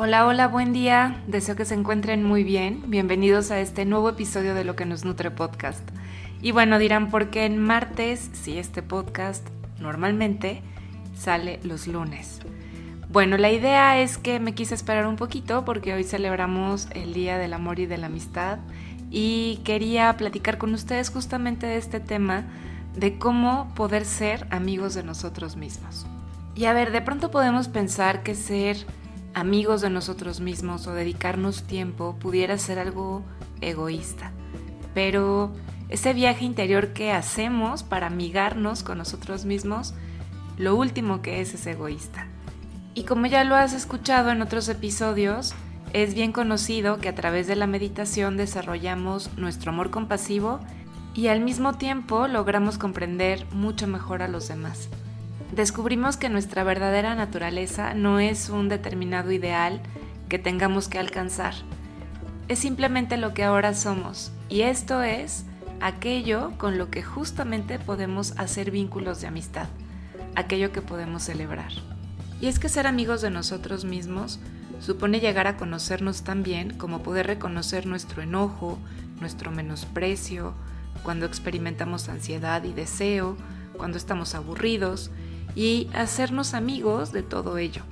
Hola, hola, buen día. Deseo que se encuentren muy bien. Bienvenidos a este nuevo episodio de Lo que nos nutre podcast. Y bueno, dirán, ¿por qué en martes si este podcast normalmente sale los lunes? Bueno, la idea es que me quise esperar un poquito porque hoy celebramos el Día del Amor y de la Amistad y quería platicar con ustedes justamente de este tema de cómo poder ser amigos de nosotros mismos. Y a ver, de pronto podemos pensar que ser amigos de nosotros mismos o dedicarnos tiempo pudiera ser algo egoísta. Pero ese viaje interior que hacemos para amigarnos con nosotros mismos, lo último que es es egoísta. Y como ya lo has escuchado en otros episodios, es bien conocido que a través de la meditación desarrollamos nuestro amor compasivo y al mismo tiempo logramos comprender mucho mejor a los demás descubrimos que nuestra verdadera naturaleza no es un determinado ideal que tengamos que alcanzar. Es simplemente lo que ahora somos y esto es aquello con lo que justamente podemos hacer vínculos de amistad, aquello que podemos celebrar. Y es que ser amigos de nosotros mismos supone llegar a conocernos tan bien como poder reconocer nuestro enojo, nuestro menosprecio, cuando experimentamos ansiedad y deseo, cuando estamos aburridos, y hacernos amigos de todo ello.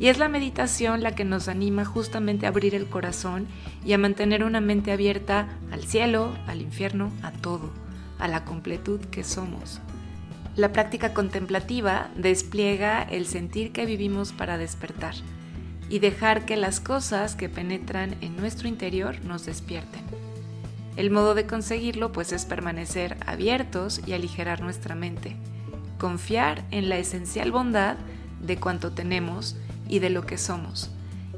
Y es la meditación la que nos anima justamente a abrir el corazón y a mantener una mente abierta al cielo, al infierno, a todo, a la completud que somos. La práctica contemplativa despliega el sentir que vivimos para despertar y dejar que las cosas que penetran en nuestro interior nos despierten. El modo de conseguirlo pues es permanecer abiertos y aligerar nuestra mente confiar en la esencial bondad de cuanto tenemos y de lo que somos,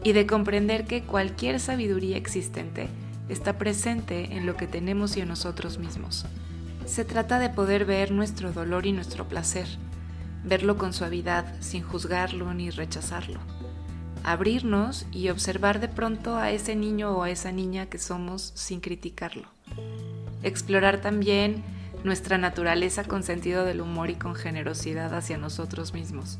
y de comprender que cualquier sabiduría existente está presente en lo que tenemos y en nosotros mismos. Se trata de poder ver nuestro dolor y nuestro placer, verlo con suavidad, sin juzgarlo ni rechazarlo. Abrirnos y observar de pronto a ese niño o a esa niña que somos sin criticarlo. Explorar también nuestra naturaleza con sentido del humor y con generosidad hacia nosotros mismos,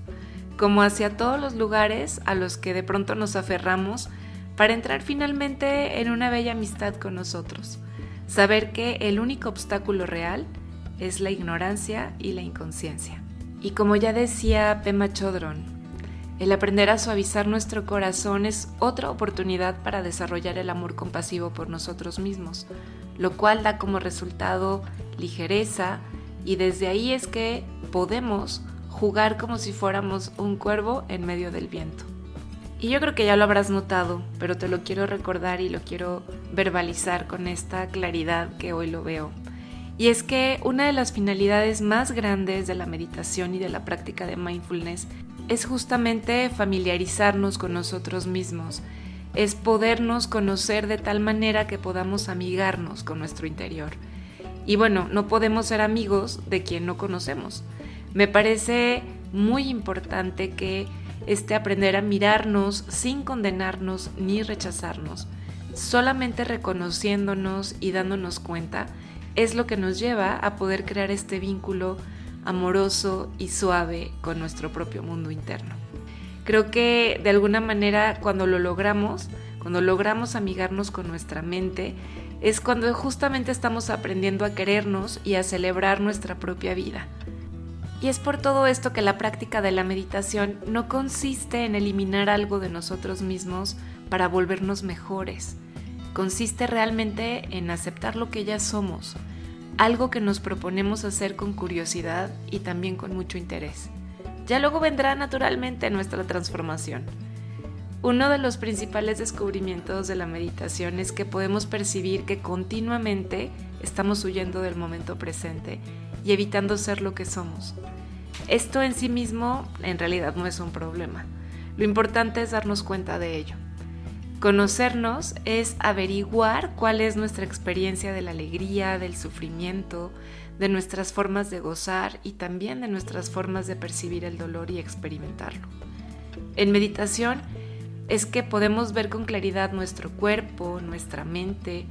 como hacia todos los lugares a los que de pronto nos aferramos para entrar finalmente en una bella amistad con nosotros, saber que el único obstáculo real es la ignorancia y la inconsciencia. Y como ya decía Pema Chodron, el aprender a suavizar nuestro corazón es otra oportunidad para desarrollar el amor compasivo por nosotros mismos, lo cual da como resultado ligereza y desde ahí es que podemos jugar como si fuéramos un cuervo en medio del viento. Y yo creo que ya lo habrás notado, pero te lo quiero recordar y lo quiero verbalizar con esta claridad que hoy lo veo. Y es que una de las finalidades más grandes de la meditación y de la práctica de mindfulness es justamente familiarizarnos con nosotros mismos, es podernos conocer de tal manera que podamos amigarnos con nuestro interior. Y bueno, no podemos ser amigos de quien no conocemos. Me parece muy importante que este aprender a mirarnos sin condenarnos ni rechazarnos, solamente reconociéndonos y dándonos cuenta, es lo que nos lleva a poder crear este vínculo amoroso y suave con nuestro propio mundo interno. Creo que de alguna manera cuando lo logramos, cuando logramos amigarnos con nuestra mente, es cuando justamente estamos aprendiendo a querernos y a celebrar nuestra propia vida. Y es por todo esto que la práctica de la meditación no consiste en eliminar algo de nosotros mismos para volvernos mejores. Consiste realmente en aceptar lo que ya somos, algo que nos proponemos hacer con curiosidad y también con mucho interés. Ya luego vendrá naturalmente nuestra transformación. Uno de los principales descubrimientos de la meditación es que podemos percibir que continuamente estamos huyendo del momento presente y evitando ser lo que somos. Esto en sí mismo en realidad no es un problema. Lo importante es darnos cuenta de ello. Conocernos es averiguar cuál es nuestra experiencia de la alegría, del sufrimiento, de nuestras formas de gozar y también de nuestras formas de percibir el dolor y experimentarlo. En meditación, es que podemos ver con claridad nuestro cuerpo, nuestra mente,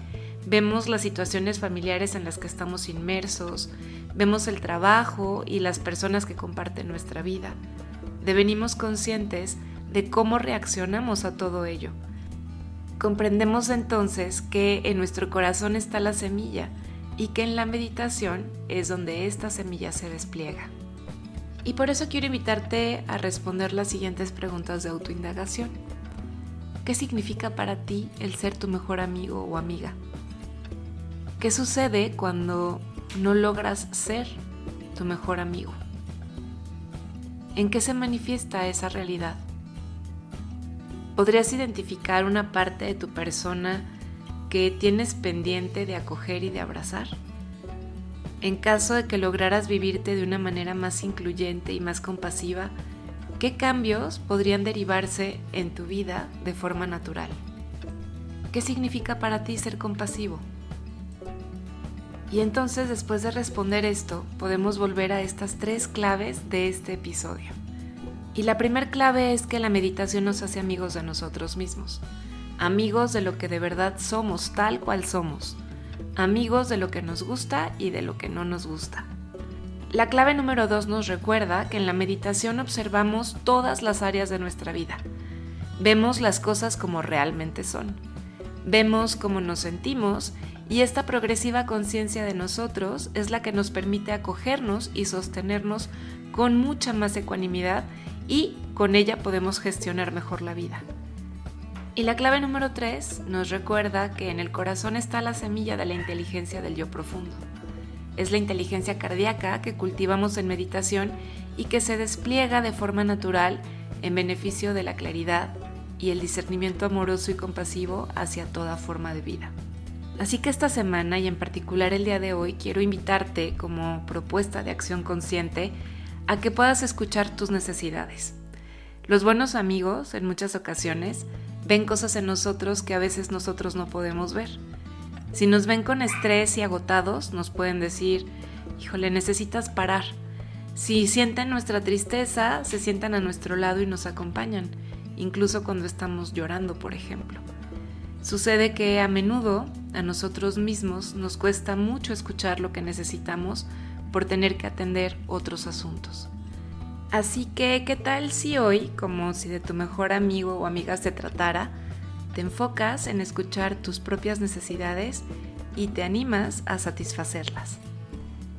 vemos las situaciones familiares en las que estamos inmersos, vemos el trabajo y las personas que comparten nuestra vida. Devenimos conscientes de cómo reaccionamos a todo ello. Comprendemos entonces que en nuestro corazón está la semilla y que en la meditación es donde esta semilla se despliega. Y por eso quiero invitarte a responder las siguientes preguntas de autoindagación. ¿Qué significa para ti el ser tu mejor amigo o amiga? ¿Qué sucede cuando no logras ser tu mejor amigo? ¿En qué se manifiesta esa realidad? ¿Podrías identificar una parte de tu persona que tienes pendiente de acoger y de abrazar? En caso de que lograras vivirte de una manera más incluyente y más compasiva, ¿qué cambios podrían derivarse en tu vida de forma natural? ¿Qué significa para ti ser compasivo? Y entonces después de responder esto, podemos volver a estas tres claves de este episodio. Y la primera clave es que la meditación nos hace amigos de nosotros mismos, amigos de lo que de verdad somos tal cual somos amigos de lo que nos gusta y de lo que no nos gusta. La clave número dos nos recuerda que en la meditación observamos todas las áreas de nuestra vida. Vemos las cosas como realmente son. Vemos cómo nos sentimos y esta progresiva conciencia de nosotros es la que nos permite acogernos y sostenernos con mucha más ecuanimidad y con ella podemos gestionar mejor la vida. Y la clave número 3 nos recuerda que en el corazón está la semilla de la inteligencia del yo profundo. Es la inteligencia cardíaca que cultivamos en meditación y que se despliega de forma natural en beneficio de la claridad y el discernimiento amoroso y compasivo hacia toda forma de vida. Así que esta semana y en particular el día de hoy quiero invitarte como propuesta de acción consciente a que puedas escuchar tus necesidades. Los buenos amigos en muchas ocasiones ven cosas en nosotros que a veces nosotros no podemos ver. Si nos ven con estrés y agotados, nos pueden decir, híjole, necesitas parar. Si sienten nuestra tristeza, se sientan a nuestro lado y nos acompañan, incluso cuando estamos llorando, por ejemplo. Sucede que a menudo a nosotros mismos nos cuesta mucho escuchar lo que necesitamos por tener que atender otros asuntos. Así que, ¿qué tal si hoy, como si de tu mejor amigo o amiga se tratara, te enfocas en escuchar tus propias necesidades y te animas a satisfacerlas?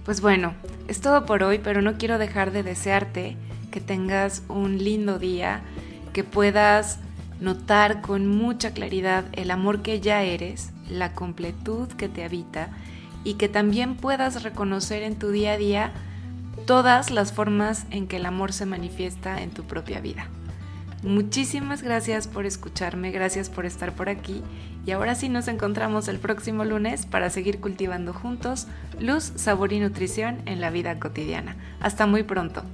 Pues bueno, es todo por hoy, pero no quiero dejar de desearte que tengas un lindo día, que puedas notar con mucha claridad el amor que ya eres, la completud que te habita y que también puedas reconocer en tu día a día todas las formas en que el amor se manifiesta en tu propia vida. Muchísimas gracias por escucharme, gracias por estar por aquí y ahora sí nos encontramos el próximo lunes para seguir cultivando juntos luz, sabor y nutrición en la vida cotidiana. Hasta muy pronto.